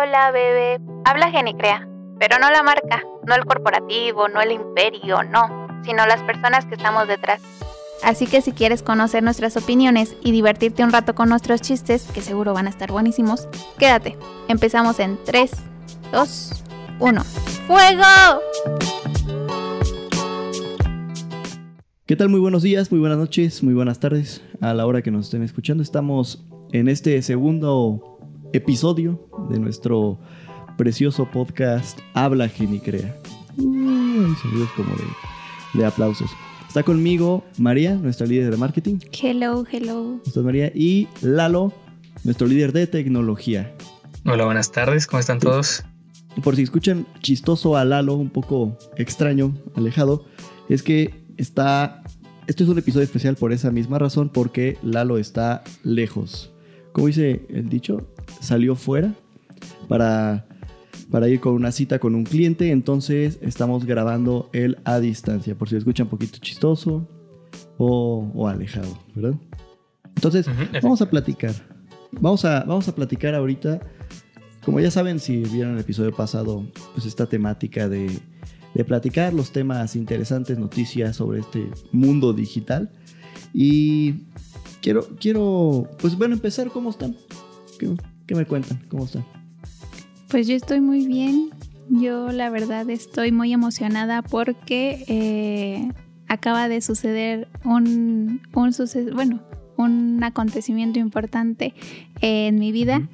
Hola, bebé. Habla Genicrea, pero no la marca, no el corporativo, no el imperio, no, sino las personas que estamos detrás. Así que si quieres conocer nuestras opiniones y divertirte un rato con nuestros chistes, que seguro van a estar buenísimos, quédate. Empezamos en 3, 2, 1. ¡Fuego! ¿Qué tal? Muy buenos días, muy buenas noches, muy buenas tardes. A la hora que nos estén escuchando, estamos en este segundo episodio de nuestro precioso podcast Habla Genicrea. Uh, sonidos como de, de aplausos. Está conmigo María, nuestra líder de marketing. Hello, hello. Estás María y Lalo, nuestro líder de tecnología. Hola, buenas tardes, ¿cómo están todos? Por si escuchan chistoso a Lalo, un poco extraño, alejado, es que está... Esto es un episodio especial por esa misma razón, porque Lalo está lejos. Como dice el dicho, salió fuera para, para ir con una cita con un cliente, entonces estamos grabando él a distancia, por si escucha un poquito chistoso o, o alejado, ¿verdad? Entonces, vamos a platicar. Vamos a, vamos a platicar ahorita. Como ya saben, si vieron el episodio pasado, pues esta temática de, de platicar los temas interesantes, noticias sobre este mundo digital. Y quiero, quiero, pues bueno, empezar. ¿Cómo están? ¿Qué, me cuentan? ¿Cómo están? Pues yo estoy muy bien. Yo la verdad estoy muy emocionada porque eh, acaba de suceder un, un suceso, bueno, un acontecimiento importante en mi vida.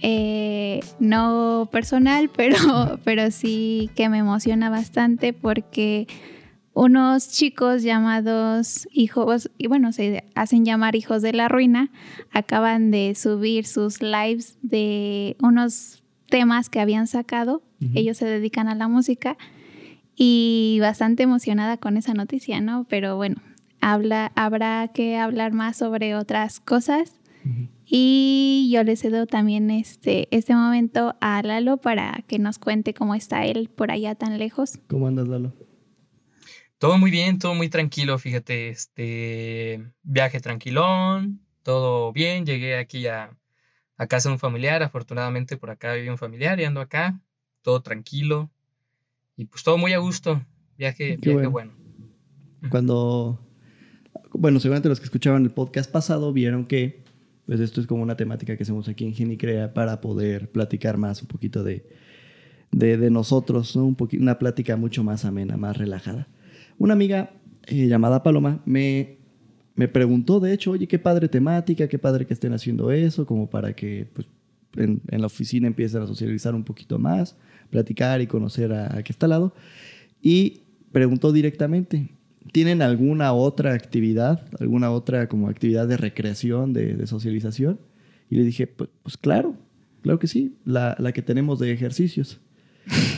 Eh, no personal, pero, pero sí que me emociona bastante porque unos chicos llamados hijos, y bueno, se hacen llamar hijos de la ruina, acaban de subir sus lives de unos temas que habían sacado. Ellos se dedican a la música y bastante emocionada con esa noticia, ¿no? Pero bueno, habla, habrá que hablar más sobre otras cosas. Y yo le cedo también este, este momento a Lalo para que nos cuente cómo está él por allá tan lejos. ¿Cómo andas, Lalo? Todo muy bien, todo muy tranquilo, fíjate, este viaje tranquilón, todo bien, llegué aquí a, a casa de un familiar, afortunadamente por acá vive un familiar y ando acá, todo tranquilo y pues todo muy a gusto, viaje, Qué viaje bueno. bueno. Cuando, bueno, seguramente los que escuchaban el podcast pasado vieron que, pues esto es como una temática que hacemos aquí en Genicrea para poder platicar más un poquito de, de, de nosotros, ¿no? Un una plática mucho más amena, más relajada. Una amiga eh, llamada Paloma me, me preguntó, de hecho, oye, qué padre temática, qué padre que estén haciendo eso, como para que pues, en, en la oficina empiecen a socializar un poquito más, platicar y conocer a, a que está al lado. Y preguntó directamente, ¿tienen alguna otra actividad, alguna otra como actividad de recreación, de, de socialización? Y le dije, pues, pues claro, claro que sí, la, la que tenemos de ejercicios.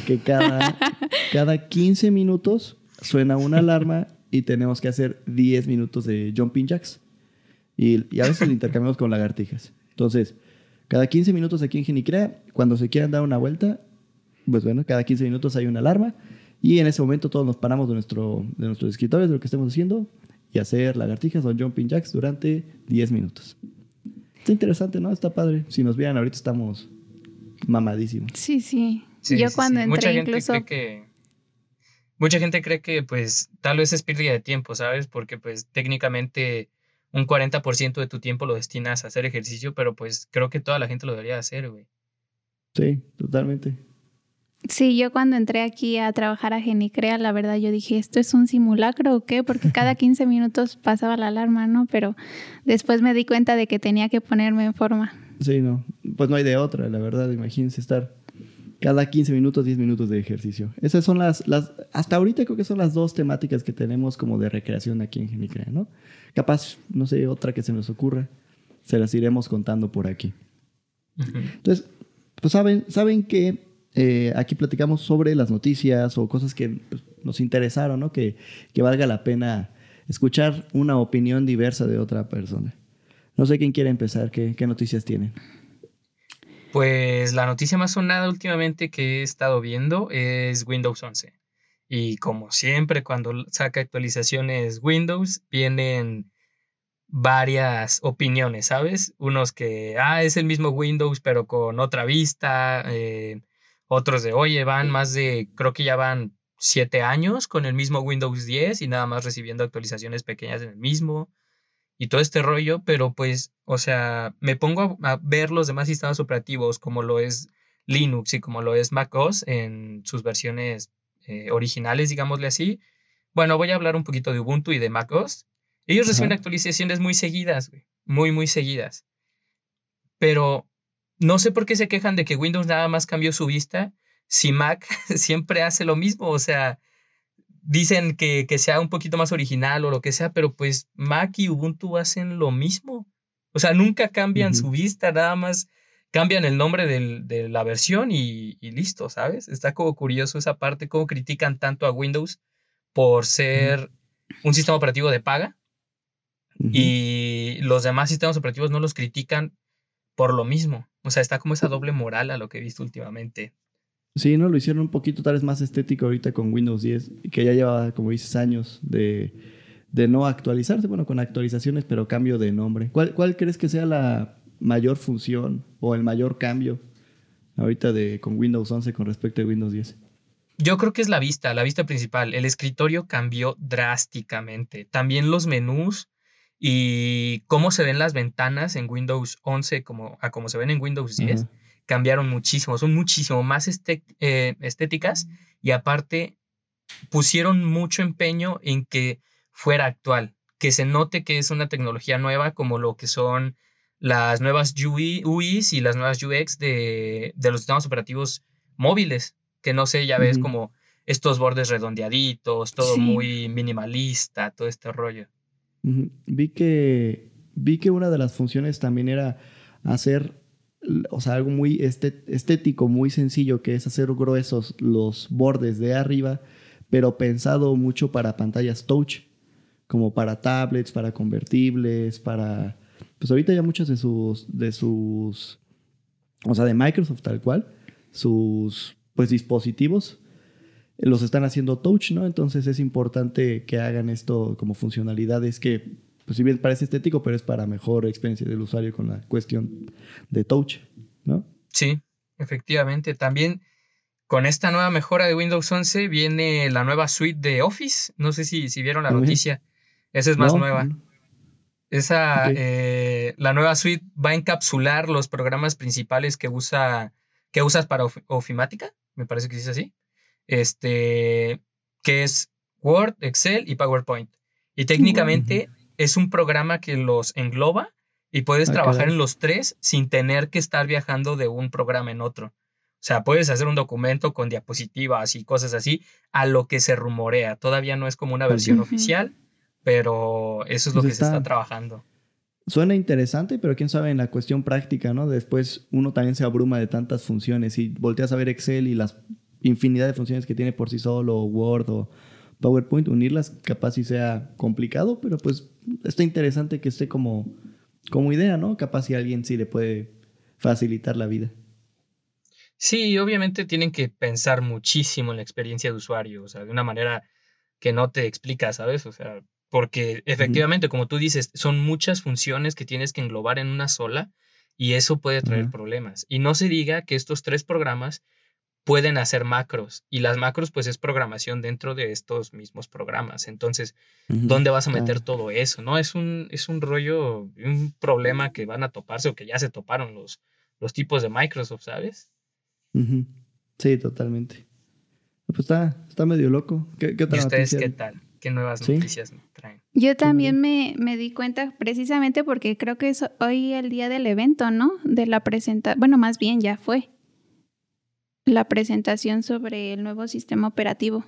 Que cada, cada 15 minutos suena una alarma y tenemos que hacer 10 minutos de jumping jacks. Y, y a veces lo intercambiamos con lagartijas. Entonces, cada 15 minutos aquí en Genicrea, cuando se quieran dar una vuelta, pues bueno, cada 15 minutos hay una alarma y en ese momento todos nos paramos de, nuestro, de nuestros escritorios, de lo que estemos haciendo, y hacer lagartijas o jumping jacks durante 10 minutos. Está interesante, ¿no? Está padre. Si nos vieran ahorita estamos mamadísimos. Sí, sí. Sí, yo sí, cuando sí. entré Mucha gente incluso... cree que mucha gente cree que pues tal vez es pérdida de tiempo, ¿sabes? Porque pues técnicamente un 40% de tu tiempo lo destinas a hacer ejercicio, pero pues creo que toda la gente lo debería hacer, güey. Sí, totalmente. Sí, yo cuando entré aquí a trabajar a Genicrea, la verdad yo dije, ¿esto es un simulacro o qué? Porque cada 15 minutos pasaba la alarma, ¿no? Pero después me di cuenta de que tenía que ponerme en forma. Sí, no. Pues no hay de otra, la verdad. Imagínense estar cada 15 minutos, 10 minutos de ejercicio. Esas son las, las, hasta ahorita creo que son las dos temáticas que tenemos como de recreación aquí en Genicrea, ¿no? Capaz, no sé, otra que se nos ocurra, se las iremos contando por aquí. Entonces, pues saben, saben que eh, aquí platicamos sobre las noticias o cosas que pues, nos interesaron, ¿no? Que, que valga la pena escuchar una opinión diversa de otra persona. No sé quién quiere empezar, qué, qué noticias tienen. Pues la noticia más sonada últimamente que he estado viendo es Windows 11. Y como siempre, cuando saca actualizaciones Windows, vienen varias opiniones, ¿sabes? Unos que, ah, es el mismo Windows, pero con otra vista. Eh, otros de, oye, van más de, creo que ya van siete años con el mismo Windows 10 y nada más recibiendo actualizaciones pequeñas en el mismo y todo este rollo, pero pues, o sea, me pongo a, ver los demás sistemas operativos como lo es Linux y como lo es macOS en sus versiones eh, originales, digámosle así. Bueno, voy a hablar un poquito de Ubuntu y de macOS. Ellos reciben actualizaciones muy seguidas, muy, muy seguidas. Pero no sé por qué se quejan de que Windows nada más cambió su vista si Mac siempre hace lo mismo. O sea, dicen que, sea un poquito más original o lo que sea, pero pues Mac y Ubuntu hacen lo mismo. O sea, nunca cambian su vista, nada más cambian el nombre de la versión y, listo, ¿sabes? Está como curioso esa parte, cómo critican tanto a Windows por ser un sistema operativo de paga y los demás sistemas operativos no los critican por lo mismo. O sea, está como esa doble moral a lo que he visto últimamente. Sí, ¿no? Lo hicieron un poquito tal vez más estético ahorita con Windows 10, que ya lleva, como dices, años de, no actualizarse, bueno, con actualizaciones, pero cambio de nombre. ¿Cuál, ¿Cuál crees que sea la mayor función o el mayor cambio ahorita de, con Windows 11 con respecto a Windows 10? Yo creo que es la vista, la vista principal. El escritorio cambió drásticamente. También los menús y cómo se ven las ventanas en Windows 11 como, a como se ven en Windows 10 cambiaron muchísimo, son muchísimo más eh, estéticas y aparte pusieron mucho empeño en que fuera actual, que se note que es una tecnología nueva como lo que son las nuevas UIs y las nuevas UX de, los sistemas operativos móviles, que no sé, ya ves como estos bordes redondeaditos, todo muy minimalista, todo este rollo. Vi que vi que una de las funciones también era hacer o sea, algo muy estético, muy sencillo, que es hacer gruesos los bordes de arriba, pero pensado mucho para pantallas touch, como para tablets, para convertibles, para... Pues ahorita ya muchos de sus, de sus, o sea, de Microsoft tal cual, sus, pues, dispositivos, los están haciendo touch, ¿no? Entonces es importante que hagan esto como funcionalidades que pues si bien parece estético, pero es para mejor experiencia del usuario con la cuestión de touch, ¿no? Sí, efectivamente. También con esta nueva mejora de Windows 11 viene la nueva suite de Office. No sé si, si vieron la noticia. Esa es más nueva. Esa, eh, la nueva suite va a encapsular los programas principales que usa, que usas para ofimática, me parece que es así. Este, que es Word, Excel y PowerPoint. Y técnicamente es un programa que los engloba y puedes trabajar en los tres sin tener que estar viajando de un programa en otro. O sea, puedes hacer un documento con diapositivas y cosas así, a lo que se rumorea. Todavía no es como una versión oficial, pero eso es lo pues que se está trabajando. Suena interesante, pero quién sabe en la cuestión práctica, ¿no? Después uno también se abruma de tantas funciones y volteas a ver Excel y las infinidad de funciones que tiene por sí solo, Word o PowerPoint, unirlas capaz si sea complicado, pero pues está interesante que esté como, como idea, ¿no? Capaz si alguien sí le puede facilitar la vida. Sí, obviamente tienen que pensar muchísimo en la experiencia de usuario, o sea, de una manera que no te explica, ¿sabes? O sea, porque efectivamente, como tú dices, son muchas funciones que tienes que englobar en una sola y eso puede traer problemas. Y no se diga que estos tres programas pueden hacer macros y las macros pues es programación dentro de estos mismos programas. Entonces, ¿dónde vas a meter todo eso? ¿No? Es un, es un rollo, un problema que van a toparse o que ya se toparon los, los tipos de Microsoft, ¿sabes? Sí, totalmente. Pues está, está medio loco. ¿Qué, ¿Y ustedes qué tal? ¿Qué nuevas noticias traen? Yo también me, me, di cuenta precisamente porque creo que es hoy el día del evento, ¿no? De la presentación, bueno, más bien ya fue la presentación sobre el nuevo sistema operativo.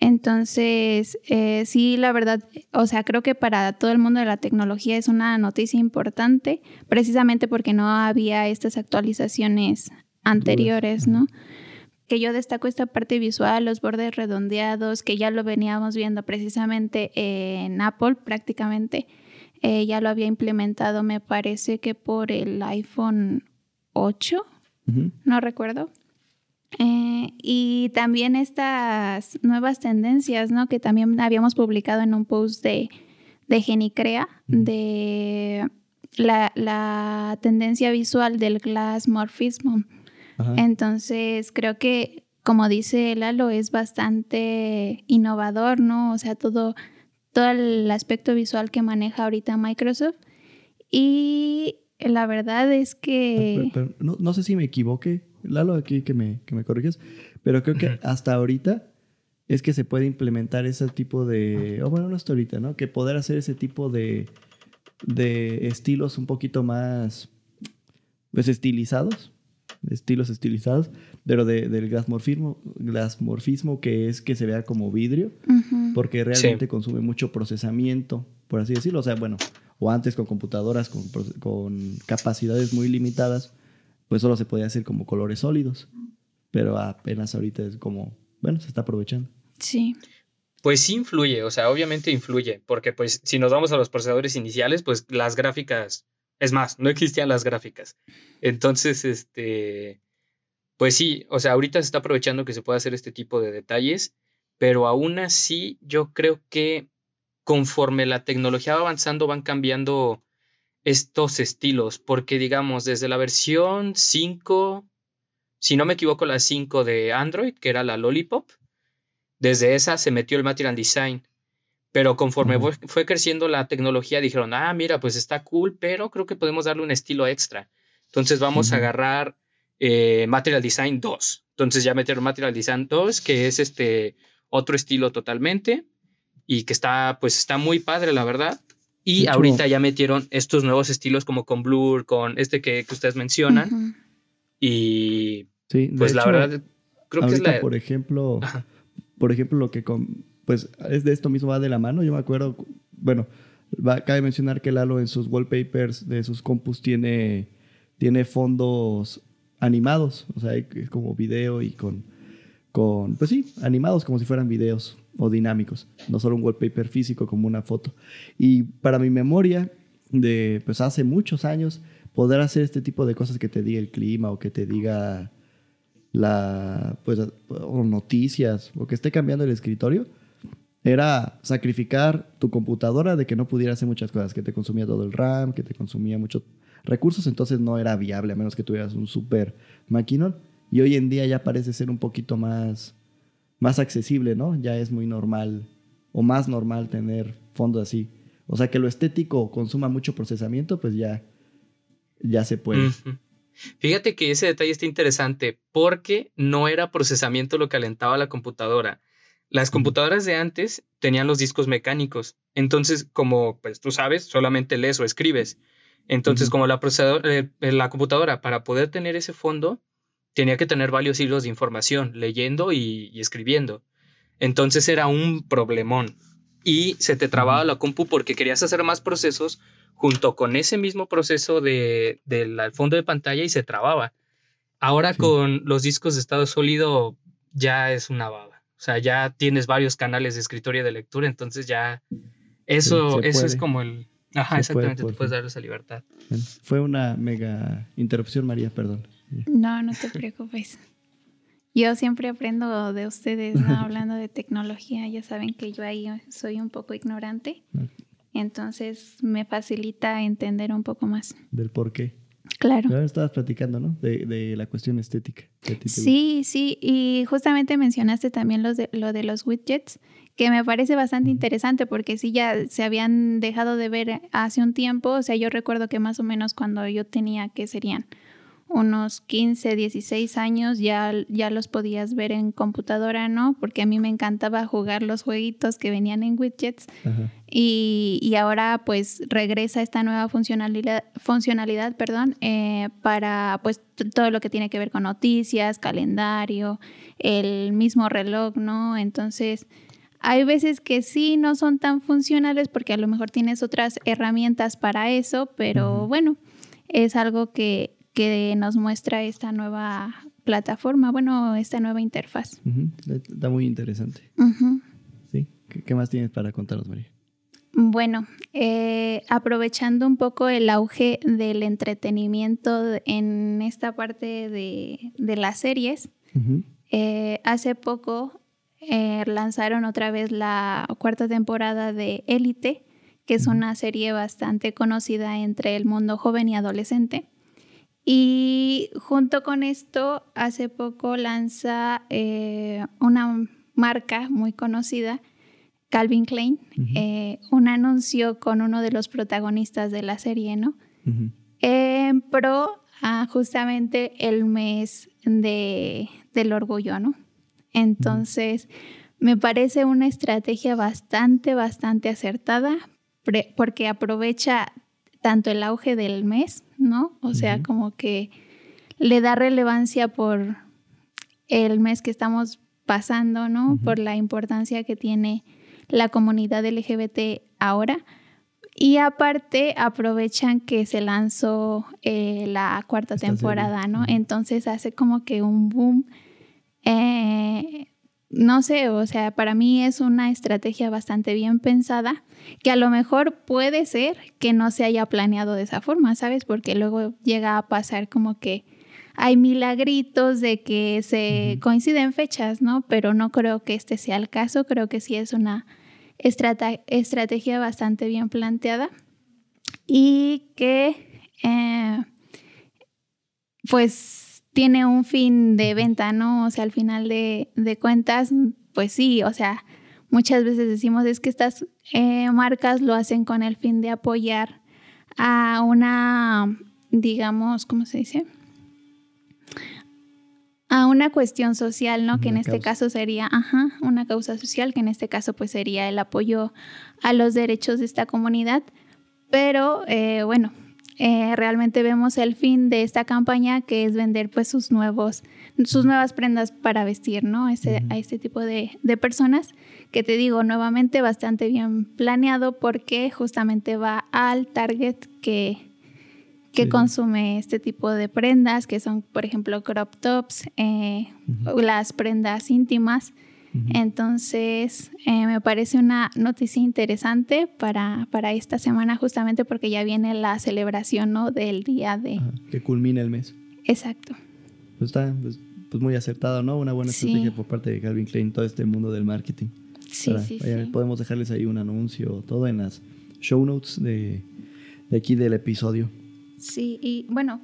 Entonces, eh, sí, la verdad, o sea, creo que para todo el mundo de la tecnología es una noticia importante, precisamente porque no había estas actualizaciones anteriores, ¿no? Que yo destaco esta parte visual, los bordes redondeados, que ya lo veníamos viendo precisamente en Apple prácticamente. Eh, ya lo había implementado, me parece que por el iPhone 8, no recuerdo. Eh, y también estas nuevas tendencias, ¿no? Que también habíamos publicado en un post de, de Genicrea, de la, la, tendencia visual del glass morfismo. Entonces, creo que, como dice Lalo, es bastante innovador, ¿no? O sea, todo, todo el aspecto visual que maneja ahorita Microsoft. Y la verdad es que... no, sé si me equivoqué, Lalo, aquí que me, que me corriges, pero creo que hasta ahorita es que se puede implementar ese tipo de... O bueno, no hasta ahorita, ¿no? Que poder hacer ese tipo de, de estilos un poquito más... Pues estilizados estilos estilizados, pero del glasmorfismo, glasmorfismo que es que se vea como vidrio, porque realmente consume mucho procesamiento, por así decirlo. O sea, bueno, o antes con computadoras con, con capacidades muy limitadas, pues solo se podía hacer como colores sólidos, pero apenas ahorita es como, bueno, se está aprovechando. Sí. Pues sí influye, o sea, obviamente influye, porque pues si nos vamos a los procesadores iniciales, pues las gráficas es más, no existían las gráficas. Entonces, este, pues sí, o sea, ahorita se está aprovechando que se pueda hacer este tipo de detalles, pero aún así yo creo que conforme la tecnología va avanzando van cambiando estos estilos, porque digamos, desde la versión 5, si no me equivoco, la 5 de Android, que era la Lollipop, desde esa se metió el Material Design. Pero conforme fue, creciendo la tecnología, dijeron, ah, mira, pues está cool, pero creo que podemos darle un estilo extra. Entonces vamos a agarrar eh, Material Design 2. Entonces ya metieron Material Design 2, que es este otro estilo totalmente y que está, pues está muy padre, la verdad. Y ahorita ya metieron estos nuevos estilos como con Blur, con este que, ustedes mencionan. Y pues la verdad, creo que es la... Por ejemplo, por ejemplo, lo que con pues es de esto mismo va de la mano. Yo me acuerdo, bueno, cabe mencionar que Lalo en sus wallpapers de sus compus tiene, tiene fondos animados, o sea, es como video y con, con, pues sí, animados como si fueran videos o dinámicos, no solo un wallpaper físico como una foto. Y para mi memoria de, pues hace muchos años, poder hacer este tipo de cosas que te diga el clima o que te diga la, pues, o noticias o que esté cambiando el escritorio, era sacrificar tu computadora de que no pudiera hacer muchas cosas, que te consumía todo el RAM, que te consumía muchos recursos, entonces no era viable a menos que tuvieras un super maquinón. Y hoy en día ya parece ser un poquito más, más accesible, ¿no? Ya es muy normal o más normal tener fondos así. O sea, que lo estético consuma mucho procesamiento, pues ya, ya se puede. Fíjate que ese detalle está interesante porque no era procesamiento lo que alentaba la computadora, las computadoras de antes tenían los discos mecánicos, entonces como pues tú sabes, solamente lees o escribes. Entonces como la, eh, eh, la computadora para poder tener ese fondo tenía que tener varios hilos de información, leyendo y, escribiendo. Entonces era un problemón y se te trababa la compu porque querías hacer más procesos junto con ese mismo proceso de, del fondo de pantalla y se trababa. Ahora con los discos de estado sólido ya es una baba. O sea, ya tienes varios canales de escritorio de lectura, entonces ya eso, eso es como el... Ajá, exactamente, tú puedes dar esa libertad. Fue una mega interrupción, María, perdón. No, no te preocupes. Yo siempre aprendo de ustedes, ¿no? hablando de tecnología. Ya saben que yo ahí soy un poco ignorante. Entonces me facilita entender un poco más. Del por qué. Claro. Ahora estabas platicando, ¿no? De, la cuestión estética. Sí, sí, y justamente mencionaste también los de, lo de los widgets, que me parece bastante interesante porque sí ya se habían dejado de ver hace un tiempo, o sea, yo recuerdo que más o menos cuando yo tenía, ¿qué serían? Unos 15, 16 años ya, ya los podías ver en computadora, ¿no? Porque a mí me encantaba jugar los jueguitos que venían en widgets. Y, y, ahora pues regresa esta nueva funcionalidad, funcionalidad perdón, eh, para pues todo lo que tiene que ver con noticias, calendario, el mismo reloj, ¿no? Entonces... Hay veces que sí no son tan funcionales porque a lo mejor tienes otras herramientas para eso, pero bueno, es algo que, que nos muestra esta nueva plataforma, bueno, esta nueva interfaz. Está muy interesante. ¿Sí? ¿Qué, más tienes para contarnos, María? Bueno, eh, aprovechando un poco el auge del entretenimiento en esta parte de, las series, eh, hace poco eh, lanzaron otra vez la cuarta temporada de Élite que es una serie bastante conocida entre el mundo joven y adolescente. Y junto con esto, hace poco lanza eh, una marca muy conocida, Calvin Klein, eh, un anuncio con uno de los protagonistas de la serie, ¿no? En pro a justamente el mes de, del orgullo, ¿no? Entonces, me parece una estrategia bastante, bastante acertada porque aprovecha tanto el auge del mes, ¿no? O sea, como que le da relevancia por el mes que estamos pasando, ¿no? Por la importancia que tiene la comunidad LGBT ahora. Y aparte aprovechan que se lanzó eh, la cuarta temporada, ¿no? Entonces hace como que un boom. Eh, no sé, o sea, para mí es una estrategia bastante bien pensada, que a lo mejor puede ser que no se haya planeado de esa forma, ¿sabes? Porque luego llega a pasar como que hay milagritos de que se coinciden fechas, ¿no? Pero no creo que este sea el caso, creo que sí es una estrategia bastante bien planteada y que eh, pues tiene un fin de venta, ¿no? O sea, al final de, cuentas, pues sí, o sea, muchas veces decimos es que estas eh, marcas lo hacen con el fin de apoyar a una, digamos, ¿cómo se dice? a una cuestión social, ¿no? que en este caso sería, ajá, una causa social, que en este caso pues sería el apoyo a los derechos de esta comunidad. Pero eh, bueno, eh, realmente vemos el fin de esta campaña que es vender pues sus nuevos, sus nuevas prendas para vestir, ¿no? Este, A este tipo de, de personas que te digo nuevamente bastante bien planeado porque justamente va al target que que consume este tipo de prendas, que son, por ejemplo, crop tops, eh, las prendas íntimas. Entonces, eh, me parece una noticia interesante para, para, esta semana, justamente porque ya viene la celebración ¿no? del día de... que culmina el mes. Exacto. Pues está pues, pues muy acertado, ¿no? Una buena estrategia por parte de Calvin Klein, todo este mundo del marketing. Sí, sí, sí. Podemos dejarles ahí un anuncio, todo en las show notes de, de aquí del episodio. Sí, y bueno,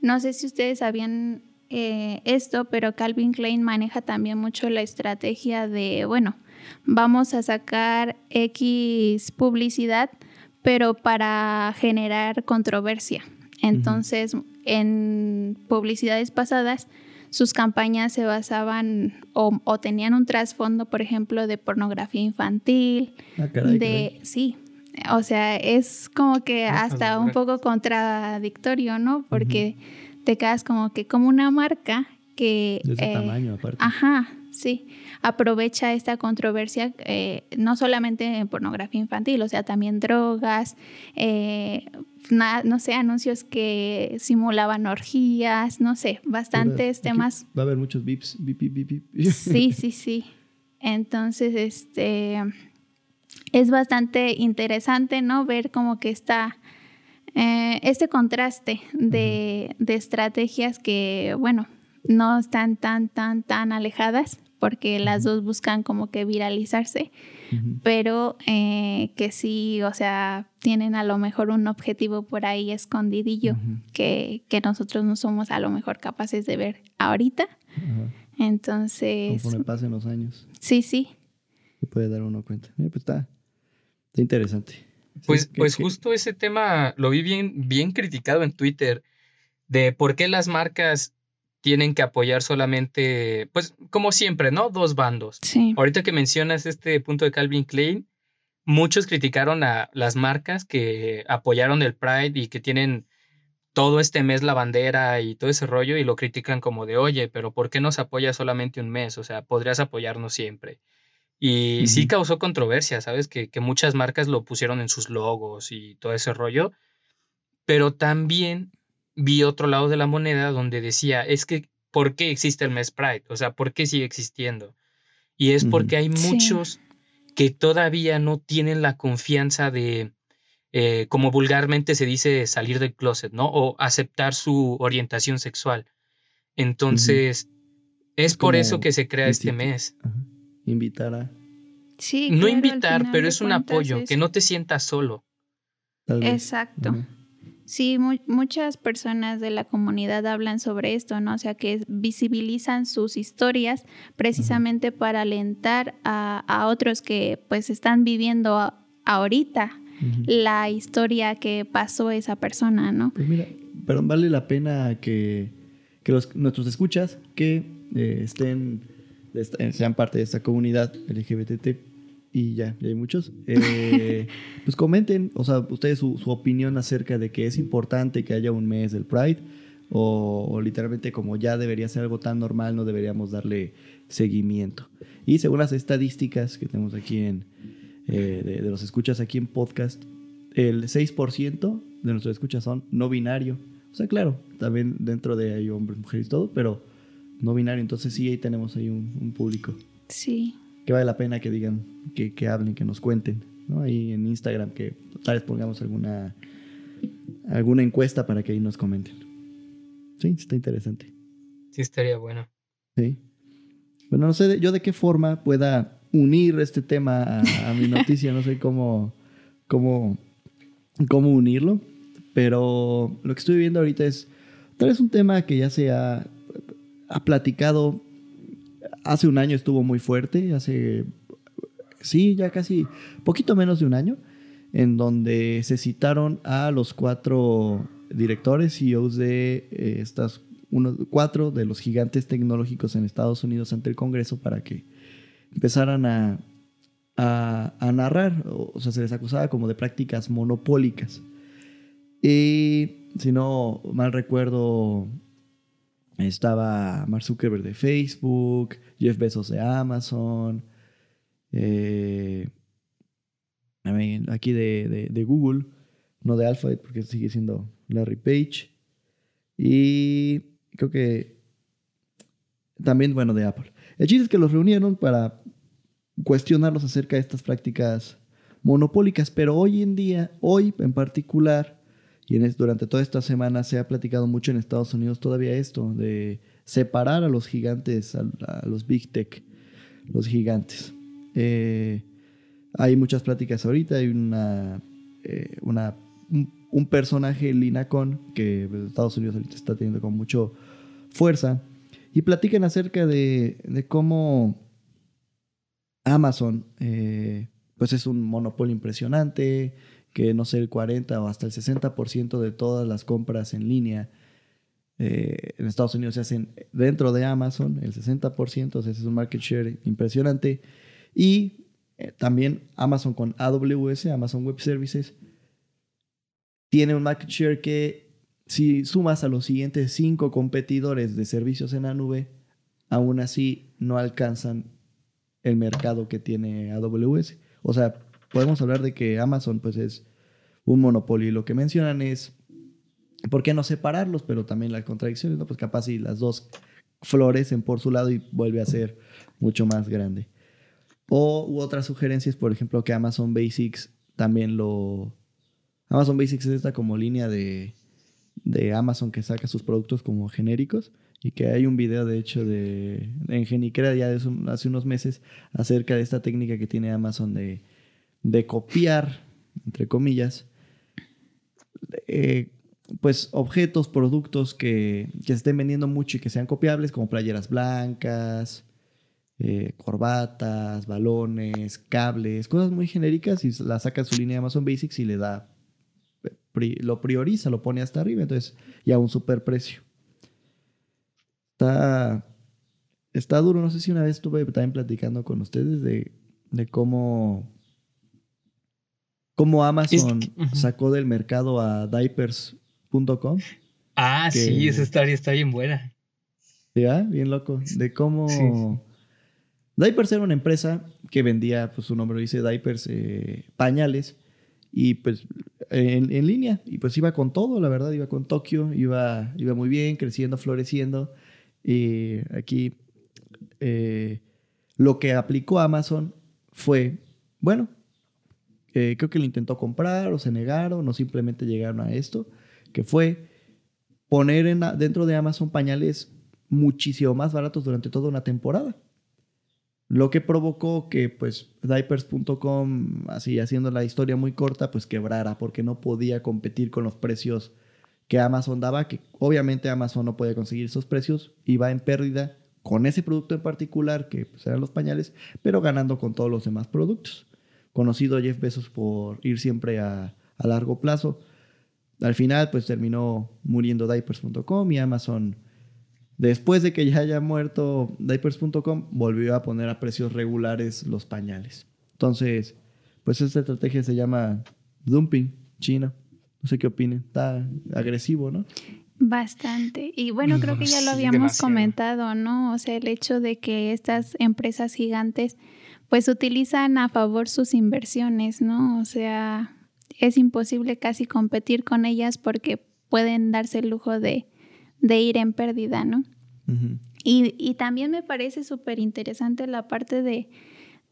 no sé si ustedes sabían eh, esto, pero Calvin Klein maneja también mucho la estrategia de, bueno, vamos a sacar X publicidad, pero para generar controversia. Entonces, en publicidades pasadas, sus campañas se basaban o, tenían un trasfondo, por ejemplo, de pornografía infantil, ah, de sí, o sea, es como que hasta un poco contradictorio, ¿no? Porque te quedas como que como una marca que... De ese eh, tamaño, aparte. Ajá, sí. Aprovecha esta controversia, eh, no solamente en pornografía infantil, o sea, también drogas, eh, no sé, anuncios que simulaban orgías, no sé, bastantes temas. Va a haber muchos bips, bip, bip, bip. Sí, sí, sí. Entonces, este es bastante interesante, ¿no? Ver como que está eh, este contraste de, estrategias que, bueno, no están tan, tan, tan alejadas, porque las dos buscan como que viralizarse, pero eh, que sí, o sea, tienen a lo mejor un objetivo por ahí escondidillo que, que, nosotros no somos a lo mejor capaces de ver ahorita. Entonces... Conforme pasen los años. Sí, sí. Se puede dar uno cuenta. pues está, interesante. Pues, pues justo ese tema lo vi bien, bien criticado en Twitter, de por qué las marcas tienen que apoyar solamente, pues como siempre, ¿no? Dos bandos. Sí. Ahorita que mencionas este punto de Calvin Klein, muchos criticaron a las marcas que apoyaron el Pride y que tienen todo este mes la bandera y todo ese rollo y lo critican como de, oye, pero ¿por qué nos apoya solamente un mes? O sea, podrías apoyarnos siempre. Y sí causó controversia, ¿sabes? Que, muchas marcas lo pusieron en sus logos y todo ese rollo. Pero también vi otro lado de la moneda donde decía, es que, ¿por qué existe el mes Pride? O sea, ¿por qué sigue existiendo? Y es porque hay muchos que todavía no tienen la confianza de, eh, como vulgarmente se dice, salir del closet, ¿no? O aceptar su orientación sexual. Entonces, es, por eso que se crea este mes invitar a... Sí, no claro, invitar, pero es un apoyo, es- que no te sientas solo. Exacto. Sí, mu- muchas personas de la comunidad hablan sobre esto, ¿no? O sea, que visibilizan sus historias precisamente para alentar a, a otros que pues están viviendo a- ahorita la historia que pasó esa persona, ¿no? Pues mira, pero vale la pena que, que los, nuestros escuchas que eh, estén, esta- eh, sean parte de esta comunidad LGBT y ya, ya hay muchos, eh, pues comenten, o sea, ustedes su, su opinión acerca de que es importante que haya un mes del Pride o, o literalmente como ya debería ser algo tan normal, no deberíamos darle seguimiento. Y según las estadísticas que tenemos aquí en, eh, de, de los escuchas aquí en podcast, el 6% de nuestros escuchas son no binario. O sea, claro, también dentro de hay hombres, mujeres y todo, pero no binario. Entonces sí, ahí tenemos ahí un, un público Sí. que vale la pena que digan, que, que hablen, que nos cuenten. ¿no? Ahí en Instagram, que tal vez pongamos alguna, alguna encuesta para que ahí nos comenten. Sí, está interesante. Sí, estaría bueno. Sí. Bueno, no sé de- yo de qué forma pueda unir este tema a, a mi noticia, no sé cómo, cómo, cómo unirlo, pero lo que estoy viendo ahorita es tal vez un tema que ya se ha, ha platicado, hace un año estuvo muy fuerte, hace, sí, ya casi, poquito menos de un año, en donde se citaron a los cuatro directores, CEOs de eh, estas uno, cuatro de los gigantes tecnológicos en Estados Unidos ante el Congreso para que empezaran a, a, narrar, o, o sea, se les acusaba como de prácticas monopólicas. Y si no mal recuerdo, estaba Mark Zuckerberg de Facebook, Jeff Bezos de Amazon, eh, aquí de, de- de Google, no de Alphabet porque sigue siendo Larry Page. Y creo que también, bueno, de Apple. El chiste es que los reunieron para cuestionarlos acerca de estas prácticas monopólicas, pero hoy en día, hoy en particular, y es- durante toda esta semana se ha platicado mucho en Estados Unidos todavía esto, de separar a los gigantes, a, los big tech, los gigantes. Eh, hay muchas pláticas ahorita, hay una, eh, una un, personaje, Lina Khan, que pues, Estados Unidos ahorita está teniendo con mucho fuerza, y platican acerca de, de cómo Amazon, eh, pues es un monopolio impresionante, que no sé, el 40 o hasta el 60% de todas las compras en línea eh, en Estados Unidos se hacen dentro de Amazon, el 60%, o sea, ese es un market share impresionante. Y eh, también Amazon con AWS, Amazon Web Services, tiene un market share que si sumas a los siguientes cinco competidores de servicios en la nube, aún así no alcanzan el mercado que tiene AWS. O sea, podemos hablar de que Amazon pues es un monopolio y lo que mencionan es ¿por qué no separarlos? Pero también las contradicciones, ¿no? Pues capaz si las dos florecen por su lado y vuelve a ser mucho más grande. O u otras sugerencias, por ejemplo, que Amazon Basics también lo... Amazon Basics es esta como línea de, de Amazon que saca sus productos como genéricos y que hay un video de hecho de en Genicrea ya de hace unos meses acerca de esta técnica que tiene Amazon de, de copiar, entre comillas, eh, pues objetos, productos que, que se estén vendiendo mucho y que sean copiables, como playeras blancas, eh, corbatas, balones, cables, cosas muy genéricas y la saca su línea de Amazon Basics y le da, pri- lo prioriza, lo pone hasta arriba, entonces ya a un super precio. Está, está duro, no sé si una vez estuve también platicando con ustedes de, de cómo, cómo Amazon Es- sacó del mercado a diapers.com. Ah, Que- sí, esa historia está bien buena. ¿Ya? Bien loco. De cómo. Sí, sí. Diapers era una empresa que vendía, pues su nombre lo dice, diapers, eh, pañales, y pues en, en línea, y pues iba con todo, la verdad, iba con Tokio, iba, iba muy bien, creciendo, floreciendo. Y aquí eh, lo que aplicó Amazon fue, bueno, eh, creo que lo intentó comprar o se negaron o simplemente llegaron a esto, que fue poner en dentro de Amazon pañales muchísimo más baratos durante toda una temporada. Lo que provocó que pues diapers.com, así haciendo la historia muy corta, pues quebrara porque no podía competir con los precios que Amazon daba, que obviamente Amazon no podía conseguir esos precios, iba en pérdida con ese producto en particular, que pues, eran los pañales, pero ganando con todos los demás productos. Conocido Jeff Bezos por ir siempre a, a largo plazo. Al final, pues terminó muriendo diapers.com y Amazon Después de que ya haya muerto diapers.com, volvió a poner a precios regulares los pañales. Entonces, pues esta estrategia se llama dumping chino. No sé qué opinen. Está agresivo, ¿no? Bastante. Y bueno, creo que ya lo habíamos comentado, ¿no? O sea, el hecho de que estas empresas gigantes pues utilizan a favor sus inversiones, ¿no? O sea, es imposible casi competir con ellas porque pueden darse el lujo de de ir en pérdida, ¿no? y, también me parece súper interesante la parte de,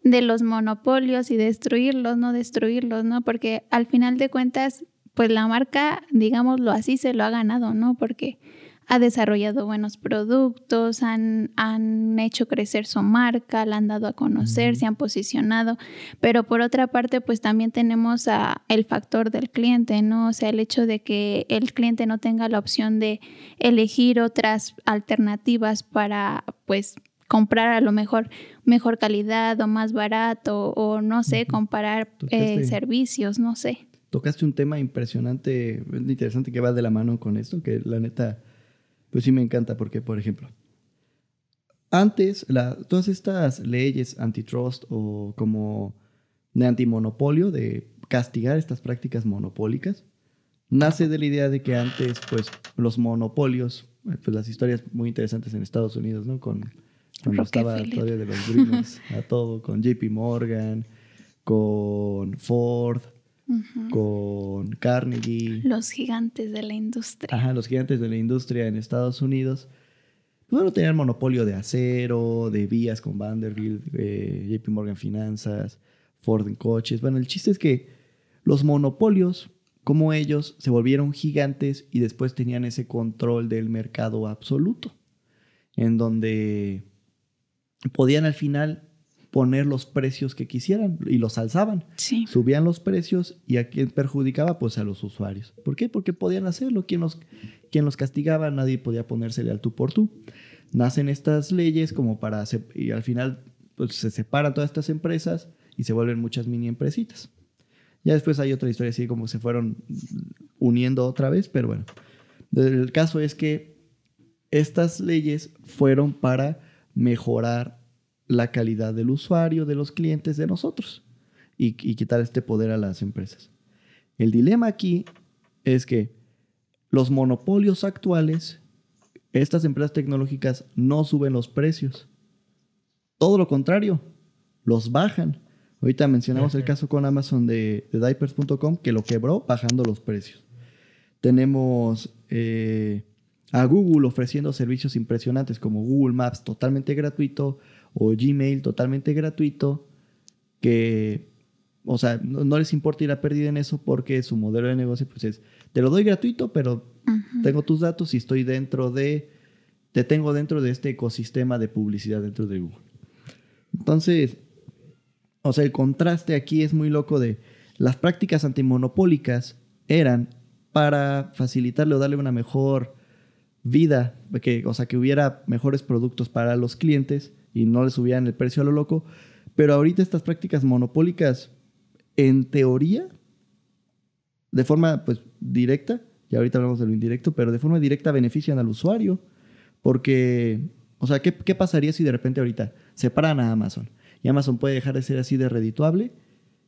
de los monopolios y destruirlos, no destruirlos, ¿no? Porque al final de cuentas, pues la marca, digámoslo así, se lo ha ganado, ¿no? Porque ha desarrollado buenos productos, han, han, hecho crecer su marca, la han dado a conocer, se han posicionado, pero por otra parte, pues también tenemos a el factor del cliente, ¿no? O sea, el hecho de que el cliente no tenga la opción de elegir otras alternativas para, pues, comprar a lo mejor mejor calidad o más barato o no sé, comparar eh, servicios, no sé. Tocaste un tema impresionante, interesante que va de la mano con esto, que la neta pues sí me encanta porque, por ejemplo, antes la, todas estas leyes antitrust o como de antimonopolio, de castigar estas prácticas monopólicas, nace de la idea de que antes, pues, los monopolios, pues las historias muy interesantes en Estados Unidos, ¿no? Con cuando estaba todavía de los Dreamers, a todo, con JP Morgan, con Ford, con Carnegie. Los gigantes de la industria. Ajá, los gigantes de la industria en Estados Unidos. Pues bueno, tenían monopolio de acero, de vías con Vanderbilt, eh, JP Morgan Finanzas, Ford en coches. Bueno, el chiste es que los monopolios, como ellos, se volvieron gigantes y después tenían ese control del mercado absoluto, en donde podían al final poner los precios que quisieran y los alzaban. Subían los precios y a quién perjudicaba, pues a los usuarios. ¿Por qué? Porque podían hacerlo. Quien los, quien los castigaba, nadie podía ponérsele al tú por tú. Nacen estas leyes como para... Y al final pues, se separan todas estas empresas y se vuelven muchas mini empresitas. Ya después hay otra historia así como se fueron uniendo otra vez, pero bueno. El caso es que estas leyes fueron para mejorar la calidad del usuario, de los clientes, de nosotros y, quitar este poder a las empresas. El dilema aquí es que los monopolios actuales, estas empresas tecnológicas no suben los precios. Todo lo contrario, los bajan. Ahorita mencionamos el caso con Amazon de, diapers.com que lo quebró bajando los precios. Tenemos eh, a Google ofreciendo servicios impresionantes como Google Maps totalmente gratuito, o Gmail totalmente gratuito que, o sea, no, les importa ir a pérdida en eso porque su modelo de negocio pues es, te lo doy gratuito, pero tengo tus datos y estoy dentro de, te tengo dentro de este ecosistema de publicidad dentro de Google. Entonces, o sea, el contraste aquí es muy loco de las prácticas antimonopólicas eran para facilitarle o darle una mejor vida, que, o sea, que hubiera mejores productos para los clientes y no le subían el precio a lo loco. Pero ahorita estas prácticas monopólicas, en teoría, de forma pues directa, y ahorita hablamos de lo indirecto, pero de forma directa benefician al usuario. Porque, o sea, ¿qué, qué pasaría si de repente ahorita separan a Amazon? Y Amazon puede dejar de ser así de redituable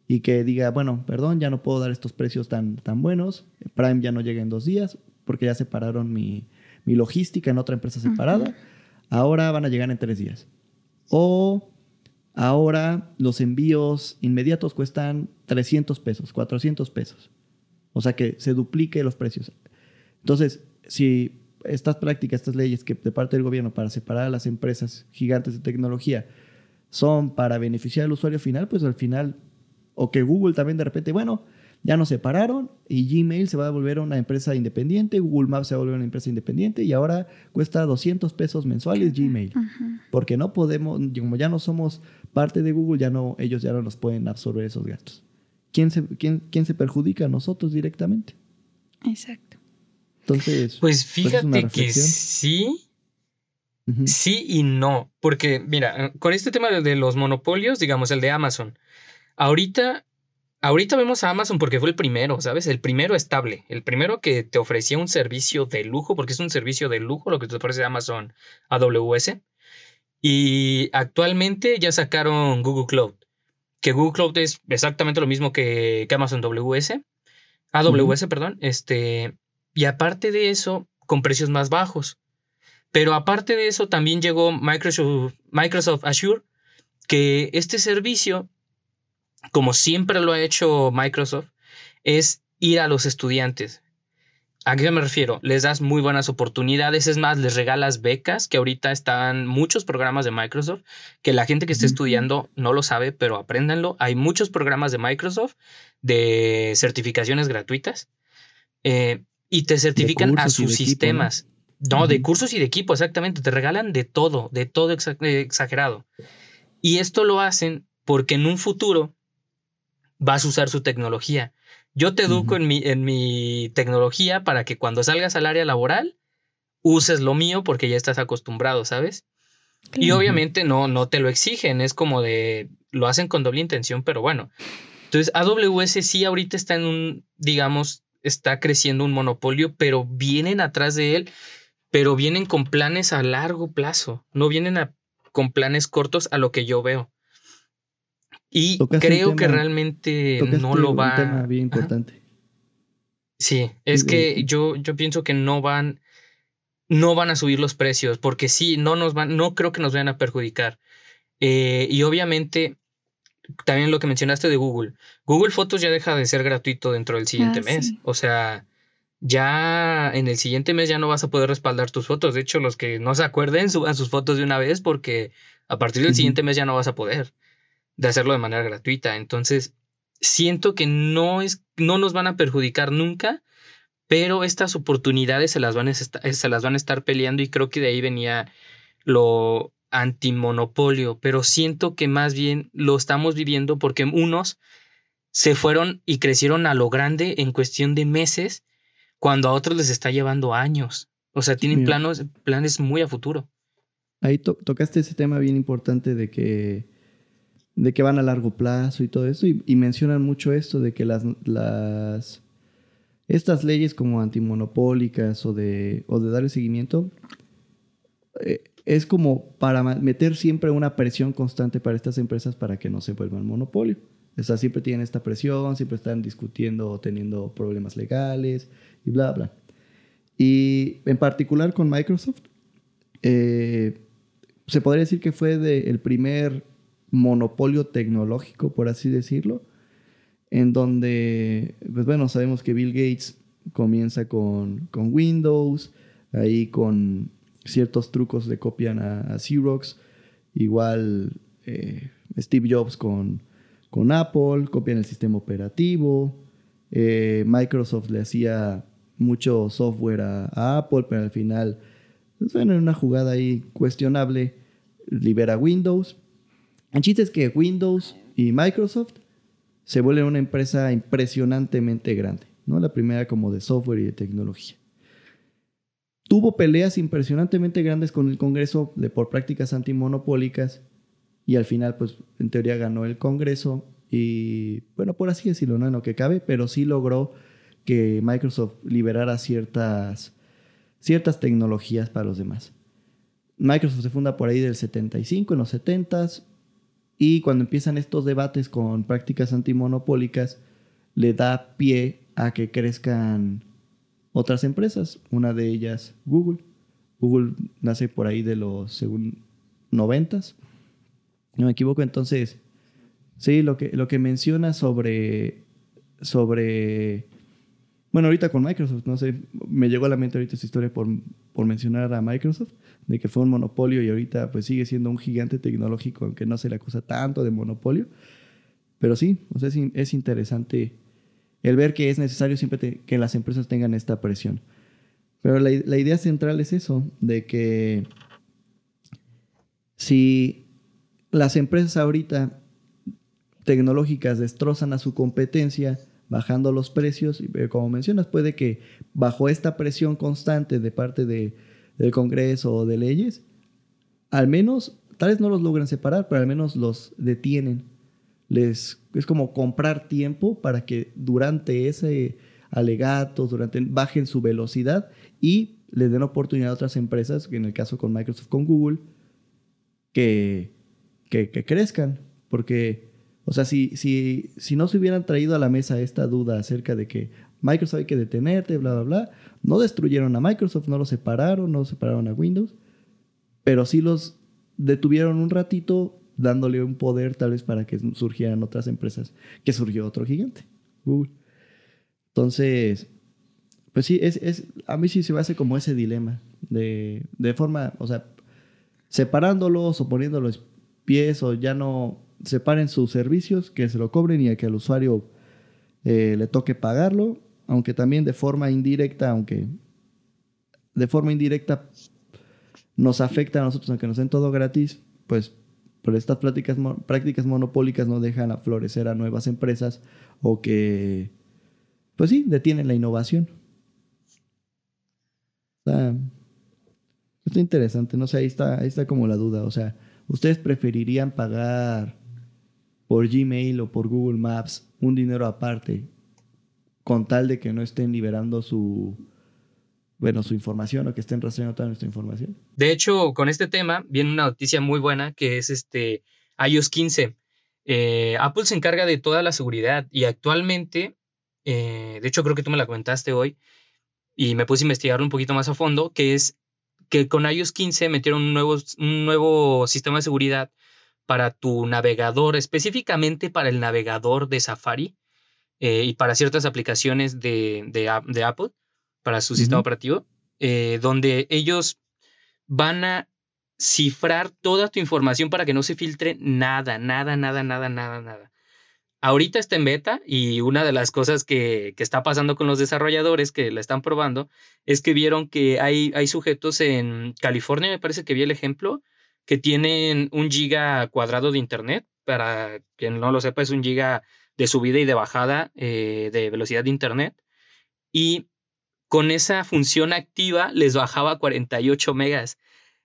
y que diga, bueno, perdón, ya no puedo dar estos precios tan, tan buenos, Prime ya no llega en dos días porque ya separaron mi, mi logística en otra empresa separada, ahora van a llegar en tres días. O ahora los envíos inmediatos cuestan 300 pesos, 400 pesos. O sea que se duplique los precios. Entonces, si estas prácticas, estas leyes que de parte del gobierno para separar a las empresas gigantes de tecnología son para beneficiar al usuario final, pues al final, o que Google también de repente, bueno, ya nos separaron y Gmail se va a volver una empresa independiente, Google Maps se va a volver una empresa independiente y ahora cuesta 200 pesos mensuales Gmail. Porque no podemos, como ya no somos parte de Google, ya no, ellos ya no nos pueden absorber esos gastos. ¿Quién se, quién, quién se perjudica? Nosotros directamente. Exacto. Entonces, pues fíjate que sí, sí y no, porque mira, con este tema de los monopolios, digamos el de Amazon, ahorita Ahorita vemos a Amazon porque fue el primero, ¿sabes? El primero estable, el primero que te ofrecía un servicio de lujo, porque es un servicio de lujo lo que te ofrece Amazon AWS. Y actualmente ya sacaron Google Cloud, que Google Cloud es exactamente lo mismo que, Amazon AWS, AWS, perdón, este, y aparte de eso, con precios más bajos. Pero aparte de eso, también llegó Microsoft, Microsoft Azure, que este servicio como siempre lo ha hecho Microsoft, es ir a los estudiantes. ¿A qué me refiero? Les das muy buenas oportunidades, es más, les regalas becas, que ahorita están muchos programas de Microsoft, que la gente que esté estudiando no lo sabe, pero apréndanlo. Hay muchos programas de Microsoft de certificaciones gratuitas eh, y te certifican a sus sistemas. ¿no? de cursos y de equipo, exactamente. Te regalan de todo, de todo exagerado. Y esto lo hacen porque en un futuro vas a usar su tecnología. Yo te educo en, mi, en mi tecnología para que cuando salgas al área laboral uses lo mío porque ya estás acostumbrado, ¿sabes? Y obviamente no, no te lo exigen, es como de, lo hacen con doble intención, pero bueno. Entonces, AWS sí ahorita está en un, digamos, está creciendo un monopolio, pero vienen atrás de él, pero vienen con planes a largo plazo, no vienen con planes cortos a lo que yo veo. Y creo que realmente no lo va. Un tema bien importante. Sí, es que yo, yo pienso que no van, no van a subir los precios, porque sí, no nos van, no creo que nos vayan a perjudicar. Eh, y obviamente, también lo que mencionaste de Google. Google Fotos ya deja de ser gratuito dentro del siguiente ah, mes. O sea, ya en el siguiente mes ya no vas a poder respaldar tus fotos. De hecho, los que no se acuerden, suban sus fotos de una vez, porque a partir del siguiente mes ya no vas a poder de hacerlo de manera gratuita. Entonces, siento que no, es, no nos van a perjudicar nunca, pero estas oportunidades se las, van a se las van a estar peleando y creo que de ahí venía lo antimonopolio, pero siento que más bien lo estamos viviendo porque unos se fueron y crecieron a lo grande en cuestión de meses, cuando a otros les está llevando años. O sea, tienen planos, planes muy a futuro. Ahí tocaste ese tema bien importante de que de que van a largo plazo y todo eso, y, mencionan mucho esto de que las, las estas leyes como antimonopólicas o de, o de darle seguimiento, eh, es como para meter siempre una presión constante para estas empresas para que no se vuelvan monopolio. O sea, siempre tienen esta presión, siempre están discutiendo o teniendo problemas legales y bla, bla. Y en particular con Microsoft, eh, se podría decir que fue de el primer monopolio tecnológico, por así decirlo, en donde, pues bueno, sabemos que Bill Gates comienza con, con Windows, ahí con ciertos trucos le copian a, Xerox, igual eh, Steve Jobs con, con Apple, copian el sistema operativo, eh, Microsoft le hacía mucho software a, Apple, pero al final, pues bueno, en una jugada ahí cuestionable, libera Windows, el chiste es que Windows y Microsoft se vuelven una empresa impresionantemente grande, ¿no? La primera como de software y de tecnología. Tuvo peleas impresionantemente grandes con el Congreso de, por prácticas antimonopólicas y al final, pues, en teoría ganó el Congreso y, bueno, por así decirlo, no en lo que cabe, pero sí logró que Microsoft liberara ciertas, ciertas tecnologías para los demás. Microsoft se funda por ahí del 75, en los 70s, y cuando empiezan estos debates con prácticas antimonopólicas, le da pie a que crezcan otras empresas, una de ellas Google. Google nace por ahí de los según noventas. No me equivoco, entonces, sí, lo que, lo que menciona sobre, sobre, bueno, ahorita con Microsoft, no sé, me llegó a la mente ahorita esta historia por, por mencionar a Microsoft de que fue un monopolio y ahorita pues sigue siendo un gigante tecnológico, aunque no se le acusa tanto de monopolio. Pero sí, o sea, es, interesante el ver que es necesario siempre que las empresas tengan esta presión. Pero la, la idea central es eso, de que si las empresas ahorita tecnológicas destrozan a su competencia bajando los precios, eh, como mencionas, puede que bajo esta presión constante de parte de, del Congreso o de leyes, al menos, tal vez no los logran separar, pero al menos los detienen. Les, es como comprar tiempo para que durante ese alegato, durante, bajen su velocidad y les den oportunidad a otras empresas, en el caso con Microsoft, con Google, que, que, crezcan. Porque, o sea, si, si, si no se hubieran traído a la mesa esta duda acerca de que Microsoft hay que detenerte, bla, bla, bla, no destruyeron a Microsoft, no lo separaron, no separaron a Windows, pero sí los detuvieron un ratito dándole un poder tal vez para que surgieran otras empresas, que surgió otro gigante, Google. Entonces, pues sí, es, es, a mí sí se me hace como ese dilema de, de forma, o sea, separándolos o poniéndolos pies o ya no separen sus servicios, que se lo cobren y a que al usuario eh, le toque pagarlo, aunque también de forma indirecta, aunque de forma indirecta nos afecta a nosotros, aunque nos den todo gratis, pues por estas prácticas, prácticas monopólicas no dejan a florecer a nuevas empresas o que, pues sí, detienen la innovación. Está interesante, no sé, ahí está, ahí está como la duda. O sea, ¿ustedes preferirían pagar por Gmail o por Google Maps un dinero aparte con tal de que no estén liberando su, bueno, su información o que estén rastreando toda nuestra información. De hecho, con este tema viene una noticia muy buena que es este iOS 15. Eh, Apple se encarga de toda la seguridad y actualmente, eh, de hecho creo que tú me la comentaste hoy y me puse a investigar un poquito más a fondo, que es que con iOS 15 metieron un nuevo, un nuevo sistema de seguridad para tu navegador, específicamente para el navegador de Safari eh, y para ciertas aplicaciones de, de Apple para su sistema operativo, eh, donde ellos van a cifrar toda tu información para que no se filtre nada, nada, nada, nada, nada, nada. Ahorita está en beta y una de las cosas que, está pasando con los desarrolladores que la están probando es que vieron que hay, hay sujetos en California, me parece que vi el ejemplo, que tienen un giga cuadrado de internet. Para quien no lo sepa, es un giga de subida y de bajada eh, de velocidad de internet. Y con esa función activa les bajaba 48 megas.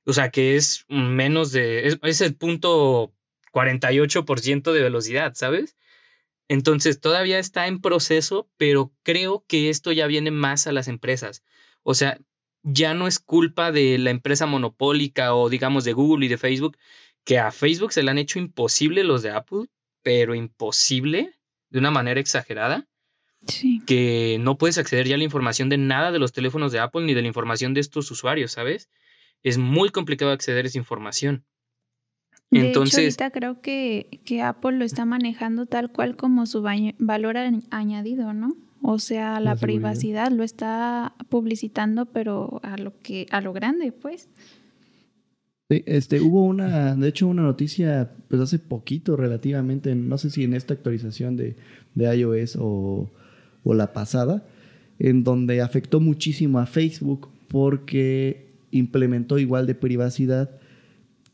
O sea que es menos de, es, el punto 48% de velocidad, ¿sabes? Entonces todavía está en proceso, pero creo que esto ya viene más a las empresas. O sea, ya no es culpa de la empresa monopólica o digamos de Google y de Facebook, que a Facebook se le han hecho imposible los de Apple, pero imposible de una manera exagerada que no puedes acceder ya a la información de nada de los teléfonos de Apple ni de la información de estos usuarios, ¿sabes? Es muy complicado acceder a esa información. De Entonces, hecho, ahorita creo que, que Apple lo está manejando tal cual como su valor añadido, ¿no? O sea, la, privacidad lo está publicitando, pero a lo que, a lo grande, pues. Sí, este, hubo una, de hecho, una noticia, pues hace poquito relativamente, no sé si en esta actualización de, de iOS o, o la pasada, en donde afectó muchísimo a Facebook porque implementó igual de privacidad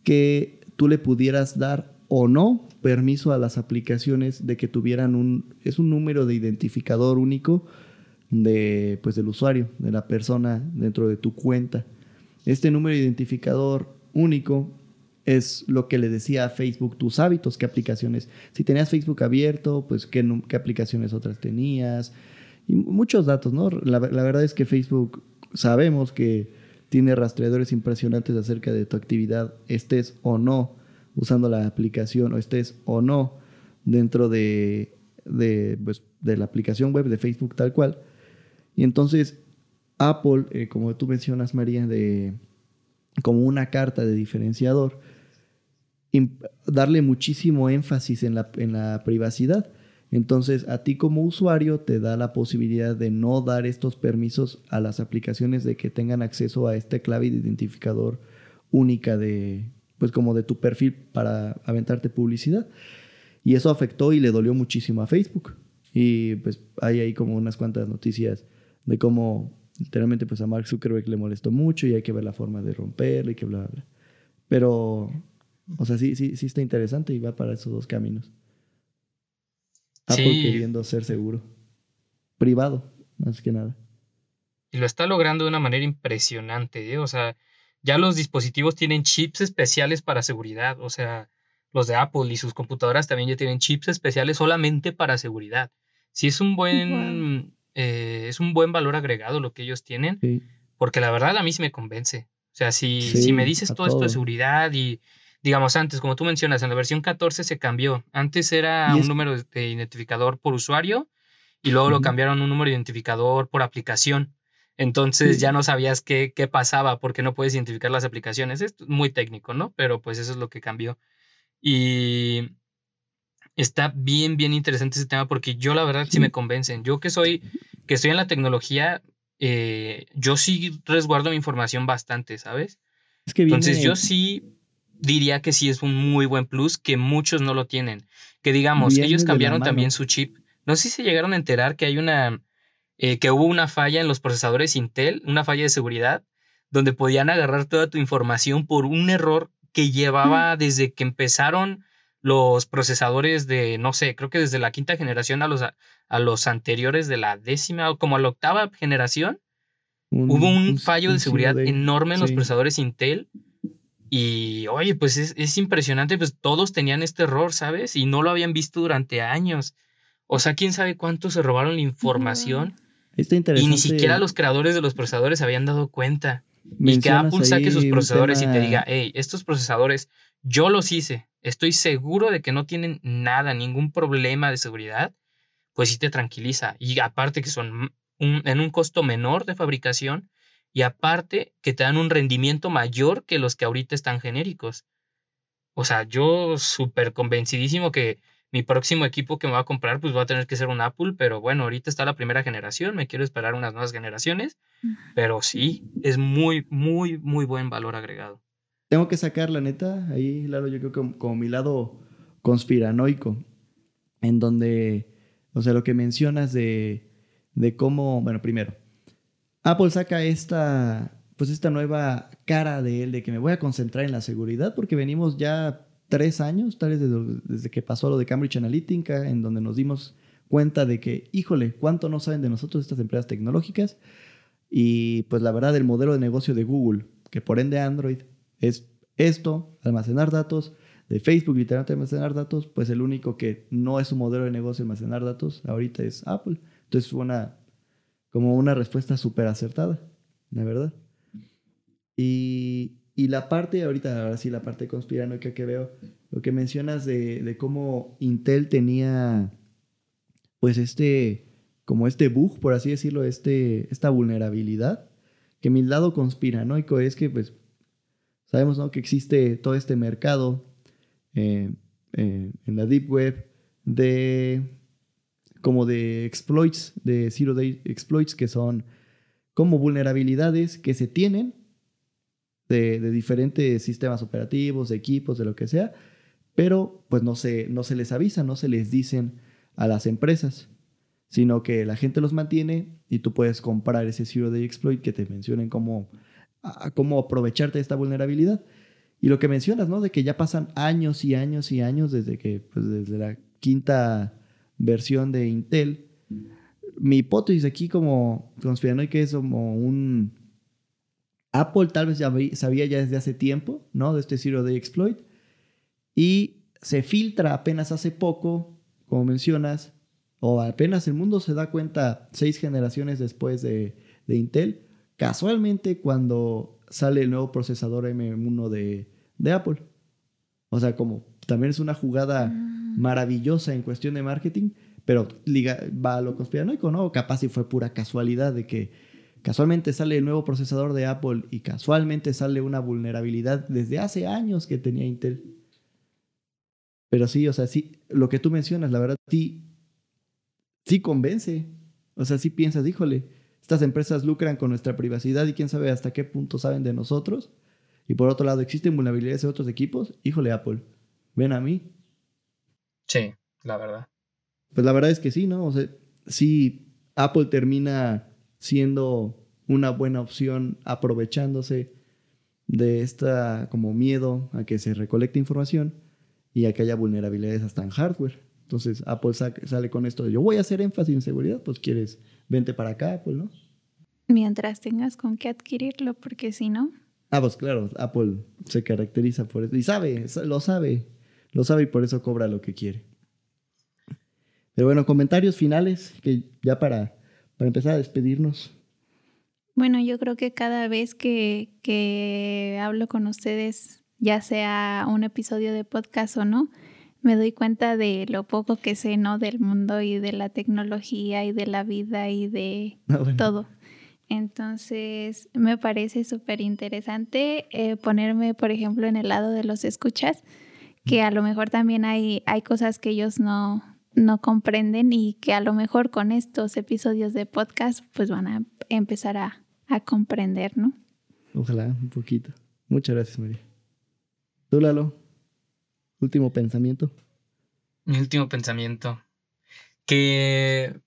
que tú le pudieras dar o no permiso a las aplicaciones de que tuvieran un es un número de identificador único de pues del usuario, de la persona dentro de tu cuenta. Este número de identificador único es lo que le decía a Facebook tus hábitos, qué aplicaciones. Si tenías Facebook abierto, pues qué, qué aplicaciones otras tenías. Y muchos datos, ¿no? La, verdad es que Facebook sabemos que tiene rastreadores impresionantes acerca de tu actividad, estés o no usando la aplicación o estés o no dentro de, de, pues, la aplicación web de Facebook tal cual. Y entonces Apple, eh, como tú mencionas María, de, como una carta de diferenciador, darle muchísimo énfasis en la, en la privacidad. Entonces, a ti como usuario te da la posibilidad de no dar estos permisos a las aplicaciones de que tengan acceso a esta clave de identificador única de, pues como de tu perfil para aventarte publicidad. Y eso afectó y le dolió muchísimo a Facebook. Y pues hay ahí como unas cuantas noticias de cómo literalmente pues a Mark Zuckerberg le molestó mucho y hay que ver la forma de romperlo y que bla, bla. Pero, o sea, sí, sí, sí está interesante y va para esos dos caminos. Apple queriendo ser seguro. Privado, más que nada. Y lo está logrando de una manera impresionante, ¿eh? O sea, ya los dispositivos tienen chips especiales para seguridad. O sea, los de Apple y sus computadoras también ya tienen chips especiales solamente para seguridad. Sí es un buen, eh, es un buen valor agregado lo que ellos tienen, porque la verdad a mí sí me convence. O sea, si, si me dices todo, esto de seguridad y, digamos, antes, como tú mencionas, en la versión 14 se cambió. Antes era un número de identificador por usuario y luego lo cambiaron a un número de identificador por aplicación. Entonces ya no sabías qué, qué pasaba porque no puedes identificar las aplicaciones. Es muy técnico, ¿no? Pero pues eso es lo que cambió. Y está bien, bien interesante ese tema porque yo la verdad sí me convencen. Yo que soy, que estoy en la tecnología, eh, yo sí resguardo mi información bastante, ¿sabes? Entonces yo sí diría que sí es un muy buen plus que muchos no lo tienen. Que digamos, ellos cambiaron también su chip. No sé si se llegaron a enterar que hay una, eh, que hubo una falla en los procesadores Intel, una falla de seguridad, donde podían agarrar toda tu información por un error que llevaba desde que empezaron los procesadores de, no sé, creo que desde la quinta generación a los, a, los anteriores de la décima o como a la octava generación, hubo un, fallo de seguridad enorme en los procesadores Intel. Y oye, pues es, impresionante, pues todos tenían este error, ¿sabes? Y no lo habían visto durante años. O sea, quién sabe cuántos se robaron la información. Y ni siquiera los creadores de los procesadores habían dado cuenta. Y que Apple saque sus procesadores y te diga, hey, estos procesadores yo los hice, estoy seguro de que no tienen nada, ningún problema de seguridad, pues sí te tranquiliza. Y aparte que son en un costo menor de fabricación y aparte que te dan un rendimiento mayor que los que ahorita están genéricos. O sea, yo súper convencidísimo que mi próximo equipo que me va a comprar, pues va a tener que ser un Apple, pero bueno, ahorita está la primera generación, me quiero esperar unas nuevas generaciones, pero sí, es muy, muy, muy buen valor agregado. Tengo que sacar, la neta, ahí, Lalo, yo creo que como, mi lado conspiranoico, en donde, o sea, lo que mencionas de, de cómo, bueno, primero, Apple saca esta, pues esta nueva cara de él, de que me voy a concentrar en la seguridad, porque venimos ya tres años, tal vez desde, que pasó lo de Cambridge Analytica, en donde nos dimos cuenta de que, híjole, cuánto no saben de nosotros estas empresas tecnológicas. Y pues la verdad, el modelo de negocio de Google, que por ende Android es esto, almacenar datos, de Facebook literalmente almacenar datos, pues el único que no es un modelo de negocio almacenar datos ahorita es Apple. Entonces fue una, como una respuesta súper acertada, la verdad. Y, y la parte, ahorita, ahora sí, la parte conspiranoica que veo, lo que mencionas de, cómo Intel tenía, pues este, como este bug, por así decirlo, este, esta vulnerabilidad, que mi lado conspiranoico es que, pues, sabemos, ¿no? Que existe todo este mercado eh, eh, en la Deep Web de, como de exploits, de Zero Day exploits, que son como vulnerabilidades que se tienen de, diferentes sistemas operativos, de equipos, de lo que sea, pero pues no se, no se les avisa, no se les dicen a las empresas, sino que la gente los mantiene y tú puedes comprar ese Zero Day Exploit que te mencionen cómo, cómo aprovecharte de esta vulnerabilidad. Y lo que mencionas, ¿no? De que ya pasan años y años y años desde que, pues desde la quinta versión de Intel. Mi hipótesis aquí como que es como un, Apple tal vez ya sabía ya desde hace tiempo, ¿no? De este Zero Day Exploit. Y se filtra apenas hace poco, como mencionas, o apenas el mundo se da cuenta seis generaciones después de, Intel, casualmente cuando sale el nuevo procesador M1 de, Apple. O sea, como también es una jugada ah. maravillosa en cuestión de marketing, pero liga, va a lo conspiranoico, ¿no? Capaz si fue pura casualidad de que Casualmente sale el nuevo procesador de Apple y casualmente sale una vulnerabilidad desde hace años que tenía Intel. Pero sí, o sea, sí, lo que tú mencionas, la verdad, sí, sí convence. O sea, sí piensas, híjole, estas empresas lucran con nuestra privacidad y quién sabe hasta qué punto saben de nosotros. Y por otro lado, existen vulnerabilidades en otros equipos. Híjole, Apple, ven a mí. Sí, la verdad. pues la verdad es que sí, ¿no? O sea, sí, Apple termina siendo una buena opción aprovechándose de esta como miedo a que se recolecte información y a que haya vulnerabilidades hasta en hardware. Entonces Apple sale con esto de yo voy a hacer énfasis en seguridad, pues quieres, vente para acá, Apple, ¿no? Mientras tengas con qué adquirirlo, porque si no... Ah, pues claro, Apple se caracteriza por eso y sabe, lo sabe, lo sabe y por eso cobra lo que quiere. Pero bueno, comentarios finales, que ya para, para empezar a despedirnos. Bueno, yo creo que cada vez que, que hablo con ustedes, ya sea un episodio de podcast o no, me doy cuenta de lo poco que sé, ¿no? Del mundo y de la tecnología y de la vida y de ah, todo. Entonces, me parece súper interesante eh, ponerme, por ejemplo, en el lado de los escuchas, que a lo mejor también hay, hay cosas que ellos no, no comprenden y que a lo mejor con estos episodios de podcast, pues van a empezar a, a comprender, ¿no? Ojalá, un poquito. Muchas gracias, María. ¿Tú, Lalo? Último pensamiento. Mi último pensamiento. Que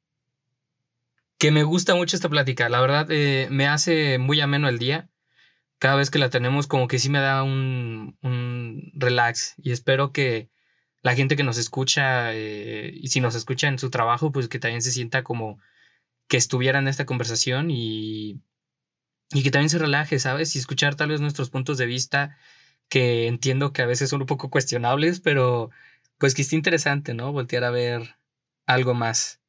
que me gusta mucho esta plática. La verdad, eh, me hace muy ameno el día. Cada vez que la tenemos, como que sí me da un, relax. Y espero que la gente que nos escucha, eh, y si nos escucha en su trabajo, pues que también se sienta como que estuviera en esta conversación y, y que también se relaje, ¿sabes? Y escuchar tal vez nuestros puntos de vista, que entiendo que a veces son un poco cuestionables, pero pues que esté interesante, ¿no? Voltear a ver algo más.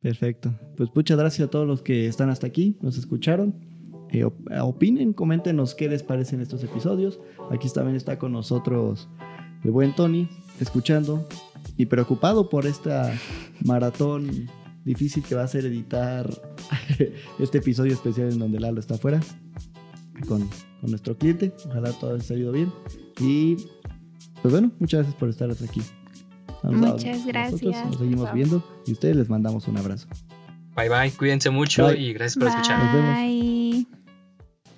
Perfecto. Pues muchas gracias a todos los que están hasta aquí, nos escucharon. Eh, opinen, coméntenos qué les parecen estos episodios. Aquí también está con nosotros el buen Tony, escuchando y preocupado por esta maratón difícil que va a ser editar este episodio especial en donde Lalo está afuera con, con nuestro cliente. Ojalá todo haya salido bien. Y pues bueno, muchas gracias por estar hasta aquí. Muchas gracias. nos seguimos viendo y ustedes les mandamos un abrazo. Bye bye, cuídense mucho y gracias por escuchar. Nos vemos.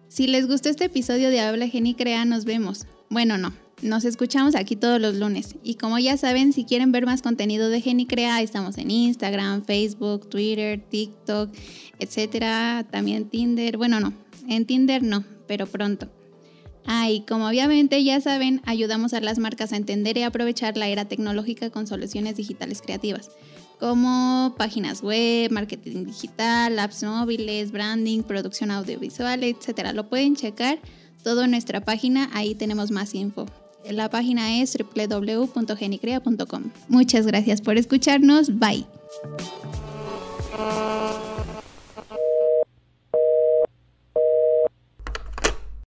Si les gustó este episodio de Habla Crea, nos vemos. Bueno, no, nos escuchamos aquí todos los lunes. Y como ya saben, si quieren ver más contenido de Crea, estamos en Instagram, Facebook, Twitter, TikTok, etcétera. También Tinder. Bueno, no, en Tinder no, pero pronto. Ah, y como obviamente ya saben, ayudamos a las marcas a entender y aprovechar la era tecnológica con soluciones digitales creativas, como páginas web, marketing digital, apps móviles, branding, producción audiovisual, etc. Lo pueden checar todo en nuestra página, ahí tenemos más info. La página es www.genicrea.com. Muchas gracias por escucharnos, bye.